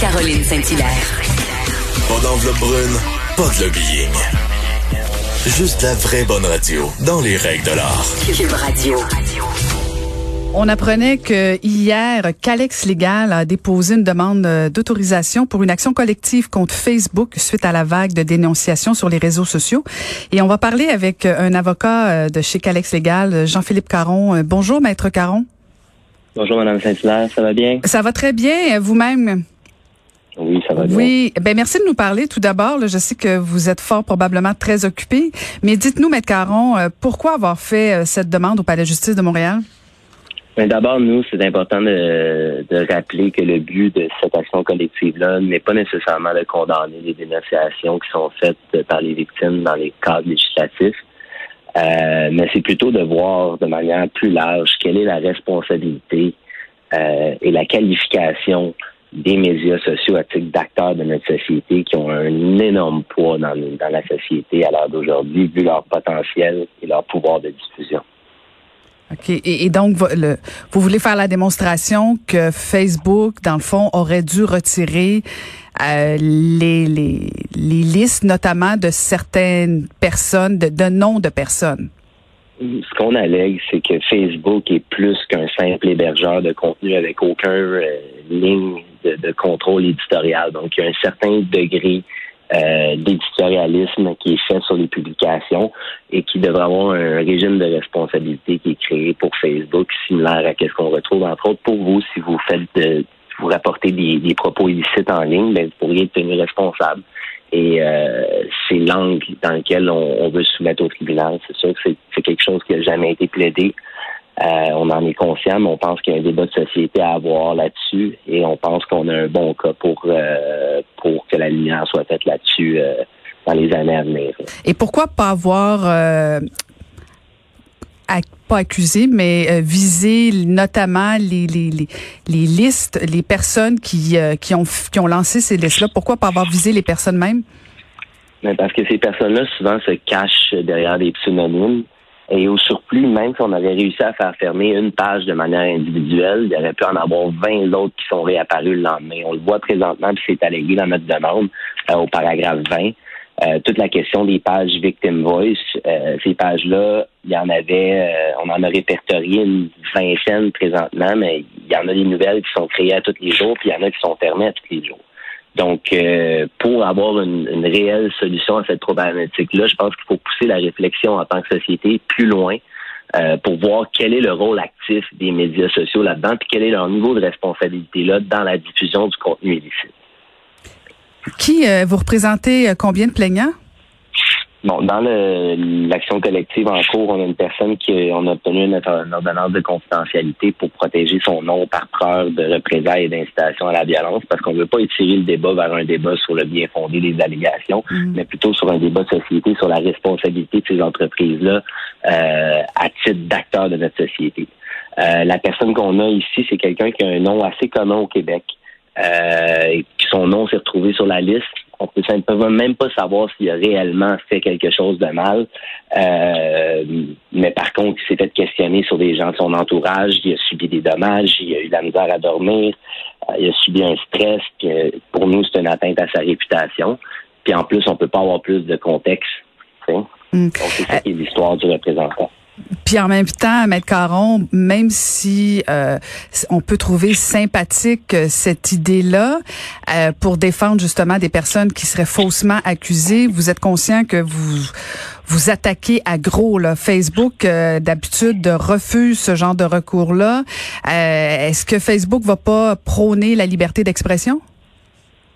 Caroline Saint-Hilaire. Pas d'enveloppe brune, pas de lobbying. Juste la vraie bonne radio, dans les règles de l'art. Cube Radio. On apprenait que hier, Calex Légal a déposé une demande euh, d'autorisation pour une action collective contre Facebook suite à la vague de dénonciations sur les réseaux sociaux. Et on va parler avec euh, un avocat euh, de chez Calex Légal, Jean-Philippe Caron. Bonjour, maître Caron. Bonjour, Madame Saint-Hilaire, ça va bien? Ça va très bien, vous-même? Oui, ça va bien. Oui, ben merci de nous parler tout d'abord. Je sais que vous êtes fort probablement très occupé, mais dites-nous, maître Caron, pourquoi avoir fait cette demande au Palais de justice de Montréal? Mais d'abord, nous, c'est important de, de, rappeler que le but de cette action collective-là n'est pas nécessairement de condamner les dénonciations qui sont faites par les victimes dans les cadres législatifs, euh, mais c'est plutôt de voir de manière plus large quelle est la responsabilité euh, et la qualification des médias sociaux à titre d'acteurs de notre société qui ont un énorme poids dans, dans la société à l'heure d'aujourd'hui, vu leur potentiel et leur pouvoir de diffusion. OK. Et, donc, vous voulez faire la démonstration que Facebook, dans le fond, aurait dû retirer euh, les, les, listes, notamment de certaines personnes, de, de noms de personnes. Ce qu'on allègue, c'est que Facebook est plus qu'un simple hébergeur de contenu avec aucun euh, ligne de, de, contrôle éditorial. Donc, il y a un certain degré euh, d'éditorialisme qui est fait sur les publications et qui devrait avoir un régime de responsabilité qui est créé pour Facebook, similaire à ce qu'on retrouve entre autres pour vous si vous faites de, vous rapportez des, propos illicites en ligne, ben, vous pourriez être tenu responsable. Et euh, c'est l'angle dans lequel on, veut soumettre au tribunal. C'est sûr que c'est quelque chose qui n'a jamais été plaidé. Euh, on en est conscient, mais on pense qu'il y a un débat de société à avoir là-dessus et on pense qu'on a un bon cas pour, euh, pour que la lumière soit faite là-dessus euh, dans les années à venir. Et pourquoi pas avoir pas accusé, mais visé notamment les, les, les, listes, les personnes qui, qui, ont, qui ont lancé ces listes-là. Pourquoi pas avoir visé les personnes mêmes? Mais parce que ces personnes-là, souvent, se cachent derrière des pseudonymes. Et au surplus, même si on avait réussi à faire fermer une page de manière individuelle, il y aurait pu en avoir 20 autres qui sont réapparus le lendemain. On le voit présentement, puis c'est allégué dans notre demande euh, au paragraphe 20. Euh, toute la question des pages Victim Voice, euh, ces pages-là, il y en avait, on en a répertorié une vingtaine présentement, mais il y en a des nouvelles qui sont créées à tous les jours, puis il y en a qui sont fermées à tous les jours. Donc, euh, pour avoir une, réelle solution à cette problématique-là, je pense qu'il faut pousser la réflexion en tant que société plus loin euh, pour voir quel est le rôle actif des médias sociaux là-dedans, puis quel est leur niveau de responsabilité là dans la diffusion du contenu illicite. Qui euh, vous représentez combien de plaignants? Bon, dans l'action collective en cours, on a une personne qui on a obtenu une, ordonnance de confidentialité pour protéger son nom par peur de représailles et d'incitation à la violence, parce qu'on ne veut pas étirer le débat vers un débat sur le bien fondé des allégations, mm. mais plutôt sur un débat de société sur la responsabilité de ces entreprises-là euh, à titre d'acteurs de notre société. Euh, la personne qu'on a ici, c'est quelqu'un qui a un nom assez commun au Québec. Euh, son nom s'est retrouvé sur la liste on peut simplement même pas savoir s'il a réellement fait quelque chose de mal. Euh, mais par contre, il s'est fait questionner sur des gens de son entourage, il a subi des dommages, il a eu de la misère à dormir, euh, il a subi un stress, que pour nous, c'est une atteinte à sa réputation. Puis en plus, on peut pas avoir plus de contexte. Mm. Donc, c'est ça qui est l'histoire du représentant. Puis en même temps, Maître Caron, même si euh, on peut trouver sympathique euh, cette idée-là euh, pour défendre justement des personnes qui seraient faussement accusées, vous êtes conscient que vous vous attaquez à gros là. Facebook d'habitude refuse ce genre de recours-là. Est-ce que Facebook va pas prôner la liberté d'expression?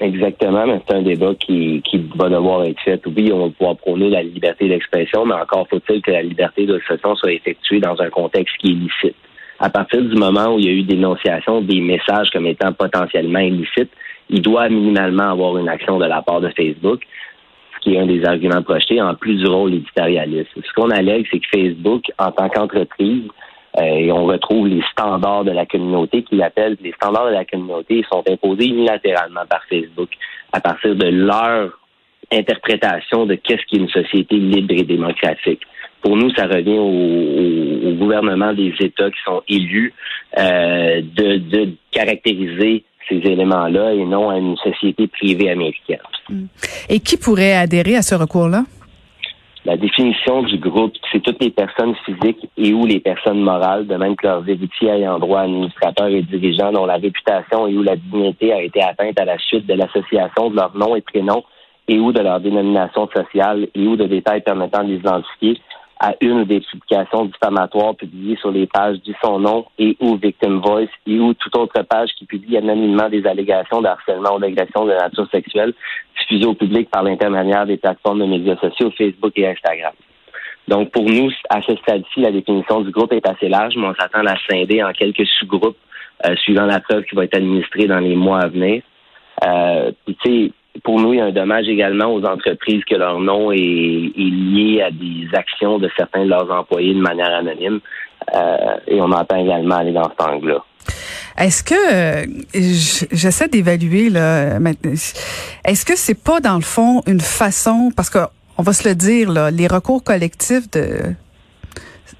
Exactement, mais c'est un débat qui, qui va devoir être fait. Oui, on va pouvoir prôner la liberté d'expression, mais encore faut-il que la liberté d'expression soit effectuée dans un contexte qui est licite. À partir du moment où il y a eu dénonciation des messages comme étant potentiellement illicites, il doit minimalement avoir une action de la part de Facebook, ce qui est un des arguments projetés, en plus du rôle éditorialiste. Ce qu'on allègue, c'est que Facebook, en tant qu'entreprise, et on retrouve les standards de la communauté qui l'appellent. Les standards de la communauté sont imposés unilatéralement par Facebook à partir de leur interprétation de qu'est-ce qui est une société libre et démocratique. Pour nous, ça revient au, au, gouvernement des États qui sont élus euh, de, de caractériser ces éléments-là et non à une société privée américaine. Et qui pourrait adhérer à ce recours-là? La définition du groupe, c'est toutes les personnes physiques et ou les personnes morales, de même que leurs héritiers ayant droit, administrateurs et dirigeants dont la réputation et ou la dignité a été atteinte à la suite de l'association de leur nom et prénom et ou de leur dénomination sociale et ou de détails permettant de les identifier à une des publications diffamatoires publiées sur les pages du son nom et ou Victim Voice et ou toute autre page qui publie anonymement des allégations de harcèlement ou d'agression de nature sexuelle diffusées au public par l'intermédiaire des plateformes de médias sociaux Facebook et Instagram. Donc, pour nous, à ce stade-ci, la définition du groupe est assez large, mais on s'attend à la scinder en quelques sous-groupes euh, suivant la preuve qui va être administrée dans les mois à venir. Euh, tu sais, pour nous, il y a un dommage également aux entreprises que leur nom est, lié à des actions de certains de leurs employés de manière anonyme. Euh, et on entend également aller dans cet angle-là. Est-ce que euh, j'essaie d'évaluer là Est-ce que c'est pas dans le fond une façon parce que on va se le dire là, les recours collectifs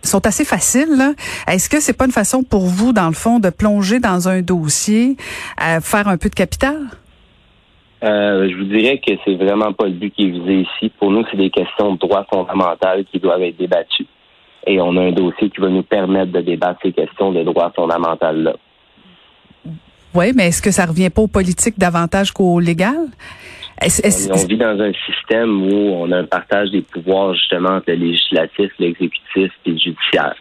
sont assez faciles. Est-ce que c'est pas une façon pour vous, dans le fond, de plonger dans un dossier, à faire un peu de capital? Euh, je vous dirais que c'est vraiment pas le but qui est visé ici. Pour nous, c'est des questions de droits fondamentaux qui doivent être débattues. Et on a un dossier qui va nous permettre de débattre ces questions de droits fondamentaux là. Oui, mais est-ce que ça revient pas aux politiques davantage qu'au légal? on vit dans un système où on a un partage des pouvoirs justement entre le législatif, l'exécutif et le judiciaire.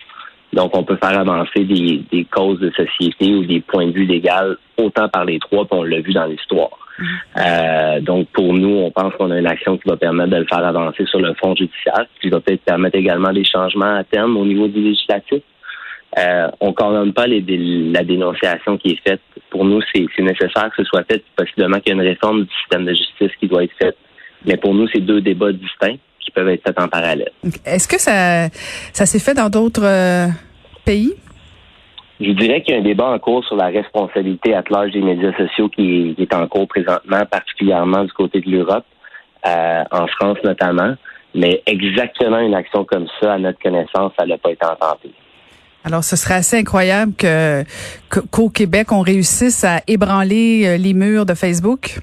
Donc, on peut faire avancer des, des, causes de société ou des points de vue légaux autant par les trois, puis on l'a vu dans l'histoire. Mm-hmm. Euh, donc, pour nous, on pense qu'on a une action qui va permettre de le faire avancer sur le fond judiciaire, qui va peut-être permettre également des changements à terme au niveau du législatif. Euh, on ne condamne pas les, la dénonciation qui est faite. Pour nous, c'est nécessaire que ce soit fait, possiblement qu'il y ait une réforme du système de justice qui doit être faite. Mais pour nous, c'est deux débats distincts qui peuvent être faits en parallèle. Est-ce que ça, ça s'est fait dans d'autres euh, pays? Je dirais qu'il y a un débat en cours sur la responsabilité à l'âge des médias sociaux qui est, en cours présentement, particulièrement du côté de l'Europe, euh, en France notamment. Mais exactement une action comme ça, à notre connaissance, ça n'a pas été intentée. Alors, ce serait assez incroyable qu'au Québec, on réussisse à ébranler euh, les murs de Facebook.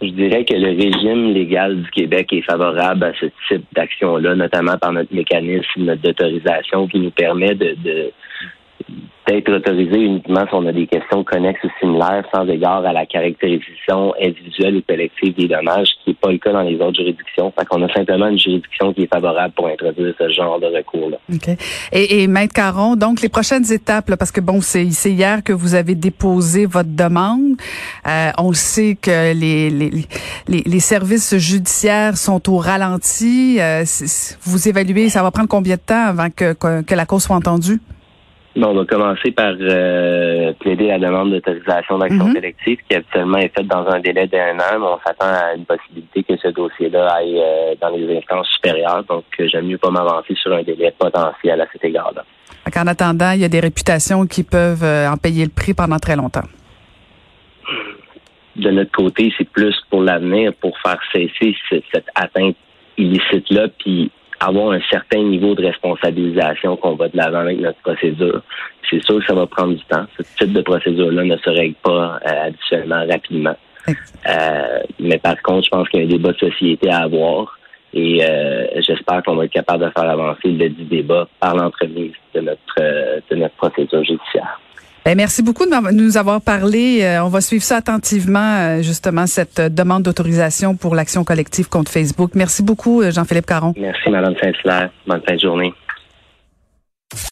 Je dirais que le régime légal du Québec est favorable à ce type d'action-là, notamment par notre mécanisme d'autorisation qui nous permet de être autorisé uniquement si on a des questions connexes ou similaires sans égard à la caractérisation individuelle ou collective des dommages, ce qui n'est pas le cas dans les autres juridictions. Fait qu'on a simplement une juridiction qui est favorable pour introduire ce genre de recours-là. OK. Et, et Maître Caron, donc les prochaines étapes, parce que bon, c'est hier que vous avez déposé votre demande. Euh, on sait que les, les, les, les, services judiciaires sont au ralenti. Euh, vous évaluez, ça va prendre combien de temps avant que, que, que la cause soit entendue? On va commencer par euh, plaider la demande d'autorisation d'action mhm. collective qui habituellement est faite dans un délai d'un an, mais on s'attend à une possibilité que ce dossier-là aille euh, dans les instances supérieures. Donc, euh, j'aime mieux pas m'avancer sur un délai potentiel à cet égard-là. En attendant, il y a des réputations qui peuvent en payer le prix pendant très longtemps. De notre côté, c'est plus pour l'avenir, pour faire cesser cette atteinte illicite-là, puis avoir un certain niveau de responsabilisation qu'on va de l'avant avec notre procédure. C'est sûr que ça va prendre du temps. Ce type de procédure-là ne se règle pas euh, habituellement rapidement. Euh, mais par contre, je pense qu'il y a un débat de société à avoir et euh, j'espère qu'on va être capable de faire avancer le débat par l'entremise de notre, de notre procédure judiciaire. Ben, merci beaucoup de nous avoir parlé. Euh, on va suivre ça attentivement, euh, justement, cette euh, demande d'autorisation pour l'action collective contre Facebook. Merci beaucoup, Jean-Philippe Caron. Merci, Mme Saint-Hilaire. Bonne fin de journée.